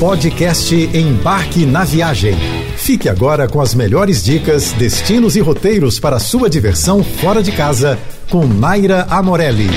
Podcast Embarque na Viagem. Fique agora com as melhores dicas, destinos e roteiros para sua diversão fora de casa com Naira Amorelli.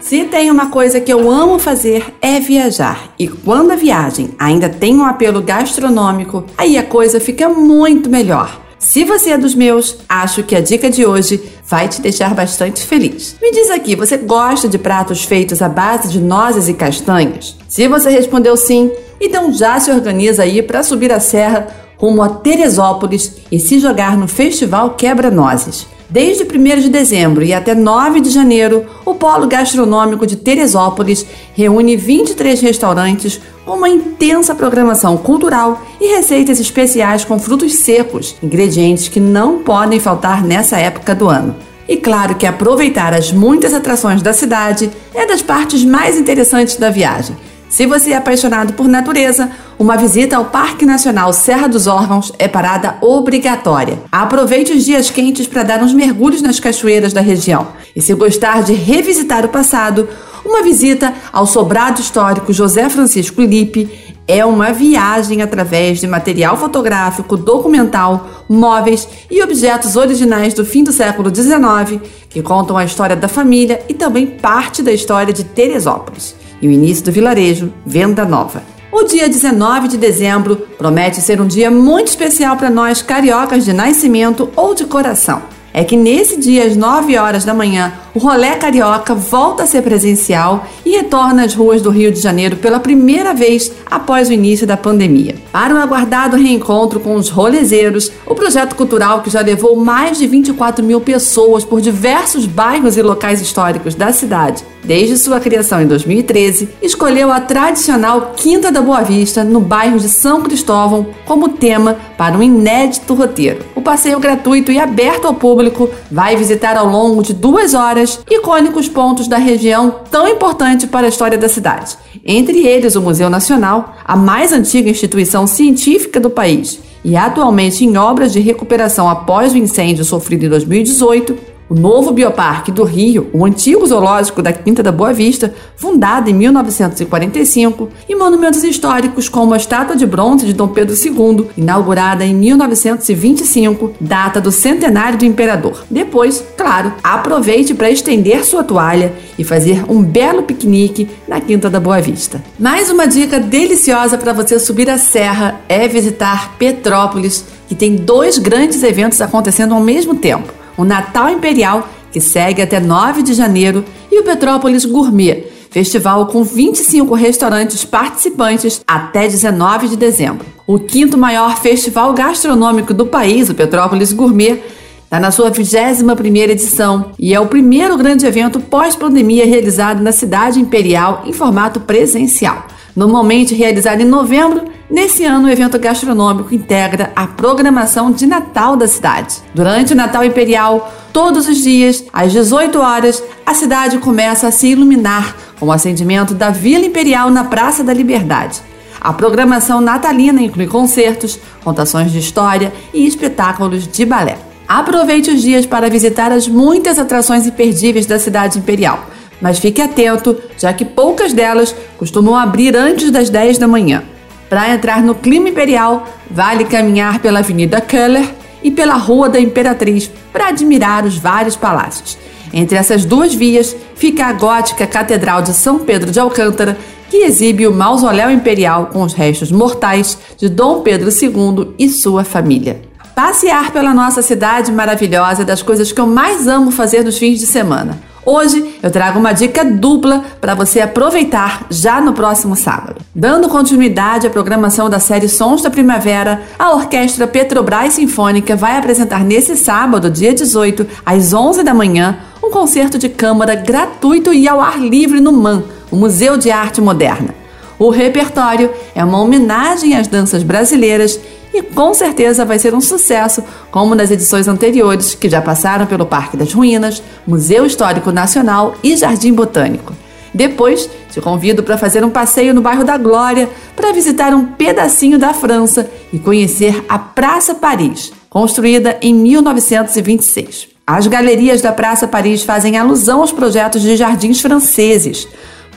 Se tem uma coisa que eu amo fazer é viajar. E quando a viagem ainda tem um apelo gastronômico, aí a coisa fica muito melhor. Se você é dos meus, acho que a dica de hoje vai te deixar bastante feliz. Me diz aqui, você gosta de pratos feitos à base de nozes e castanhas? Se você respondeu sim, então já se organiza aí para subir a serra rumo a Teresópolis e se jogar no Festival Quebra-Nozes. Desde 1 de dezembro e até 9 de janeiro, o Polo Gastronômico de Teresópolis reúne 23 restaurantes uma intensa programação cultural e receitas especiais com frutos secos, ingredientes que não podem faltar nessa época do ano. E claro que aproveitar as muitas atrações da cidade é das partes mais interessantes da viagem. Se você é apaixonado por natureza, uma visita ao Parque Nacional Serra dos Órgãos é parada obrigatória. Aproveite os dias quentes para dar uns mergulhos nas cachoeiras da região. E se gostar de revisitar o passado, uma visita ao sobrado histórico José Francisco Lippe é uma viagem através de material fotográfico, documental, móveis e objetos originais do fim do século XIX que contam a história da família e também parte da história de Teresópolis e o início do vilarejo Venda Nova. O dia 19 de dezembro promete ser um dia muito especial para nós cariocas de nascimento ou de coração. É que nesse dia, às 9 horas da manhã, o Rolé Carioca volta a ser presencial e retorna às ruas do Rio de Janeiro pela primeira vez após o início da pandemia. Para o aguardado reencontro com os rolezeiros, o projeto cultural que já levou mais de 24 mil pessoas por diversos bairros e locais históricos da cidade desde sua criação em 2013, escolheu a tradicional Quinta da Boa Vista, no bairro de São Cristóvão, como tema para um inédito roteiro. O passeio gratuito e aberto ao público vai visitar ao longo de duas horas icônicos pontos da região tão importante para a história da cidade. Entre eles, o Museu Nacional, a mais antiga instituição científica do país e atualmente em obras de recuperação após o incêndio sofrido em 2018, o novo Bioparque do Rio, o antigo zoológico da Quinta da Boa Vista, fundado em 1945, e monumentos históricos como a estátua de bronze de Dom Pedro II, inaugurada em 1925, data do centenário do imperador. Depois, claro, aproveite para estender sua toalha e fazer um belo piquenique na Quinta da Boa Vista. Mais uma dica deliciosa para você subir a serra é visitar Petrópolis, que tem dois grandes eventos acontecendo ao mesmo tempo o Natal Imperial, que segue até 9 de janeiro, e o Petrópolis Gourmet, festival com 25 restaurantes participantes até 19 de dezembro. O quinto maior festival gastronômico do país, o Petrópolis Gourmet, está na sua 21ª edição e é o primeiro grande evento pós-pandemia realizado na cidade imperial em formato presencial. Normalmente realizado em novembro, nesse ano o evento gastronômico integra a programação de Natal da cidade. Durante o Natal Imperial, todos os dias, às 18 horas, a cidade começa a se iluminar com o acendimento da Vila Imperial na Praça da Liberdade. A programação natalina inclui concertos, contações de história e espetáculos de balé. Aproveite os dias para visitar as muitas atrações imperdíveis da cidade imperial mas fique atento, já que poucas delas costumam abrir antes das 10 da manhã. Para entrar no clima imperial, vale caminhar pela Avenida Keller e pela Rua da Imperatriz para admirar os vários palácios. Entre essas duas vias fica a gótica Catedral de São Pedro de Alcântara, que exibe o mausoléu imperial com os restos mortais de Dom Pedro II e sua família. Passear pela nossa cidade maravilhosa é das coisas que eu mais amo fazer nos fins de semana. Hoje eu trago uma dica dupla para você aproveitar já no próximo sábado. Dando continuidade à programação da série Sons da Primavera, a Orquestra Petrobras Sinfônica vai apresentar nesse sábado, dia 18, às 11 da manhã, um concerto de câmara gratuito e ao ar livre no MAN, o Museu de Arte Moderna. O repertório é uma homenagem às danças brasileiras e com certeza vai ser um sucesso, como nas edições anteriores que já passaram pelo Parque das Ruínas, Museu Histórico Nacional e Jardim Botânico. Depois, te convido para fazer um passeio no bairro da Glória para visitar um pedacinho da França e conhecer a Praça Paris, construída em 1926. As galerias da Praça Paris fazem alusão aos projetos de jardins franceses.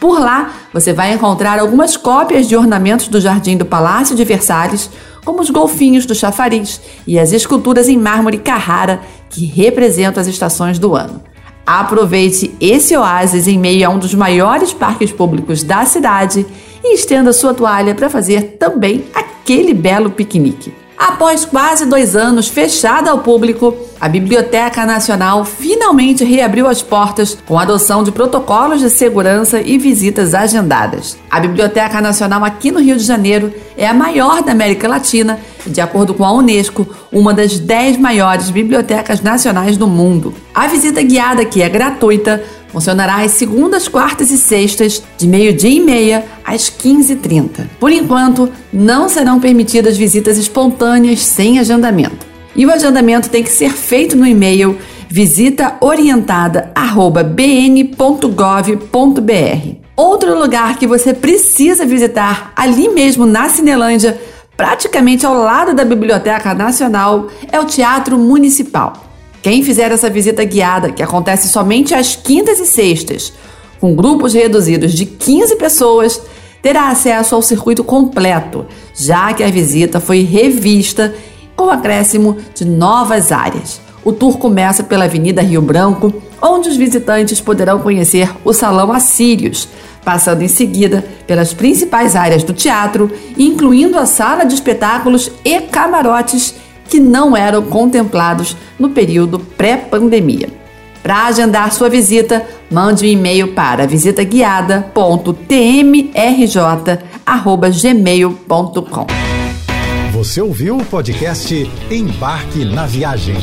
Por lá, você vai encontrar algumas cópias de ornamentos do jardim do Palácio de Versalhes, como os golfinhos do chafariz e as esculturas em mármore Carrara que representam as estações do ano. Aproveite esse oásis em meio a um dos maiores parques públicos da cidade e estenda sua toalha para fazer também aquele belo piquenique. Após quase dois anos fechada ao público, a Biblioteca Nacional finalmente reabriu as portas com a adoção de protocolos de segurança e visitas agendadas. A Biblioteca Nacional aqui no Rio de Janeiro é a maior da América Latina e, de acordo com a Unesco, uma das dez maiores bibliotecas nacionais do mundo. A visita guiada, que é gratuita, Funcionará às segundas, quartas e sextas, de meio-dia e meia às 15h30. Por enquanto, não serão permitidas visitas espontâneas sem agendamento. E o agendamento tem que ser feito no e-mail visitaorientada@bn.gov.br. Outro lugar que você precisa visitar ali mesmo na Cinelândia, praticamente ao lado da Biblioteca Nacional, é o Teatro Municipal. Quem fizer essa visita guiada, que acontece somente às quintas e sextas, com grupos reduzidos de 15 pessoas, terá acesso ao circuito completo, já que a visita foi revista com acréscimo de novas áreas. O tour começa pela Avenida Rio Branco, onde os visitantes poderão conhecer o Salão Assírios, passando em seguida pelas principais áreas do teatro, incluindo a sala de espetáculos e camarotes que não eram contemplados no período pré-pandemia. Para agendar sua visita, mande um e-mail para visitaguiada.tmrj.gmail.com. Você ouviu o podcast Embarque na Viagem.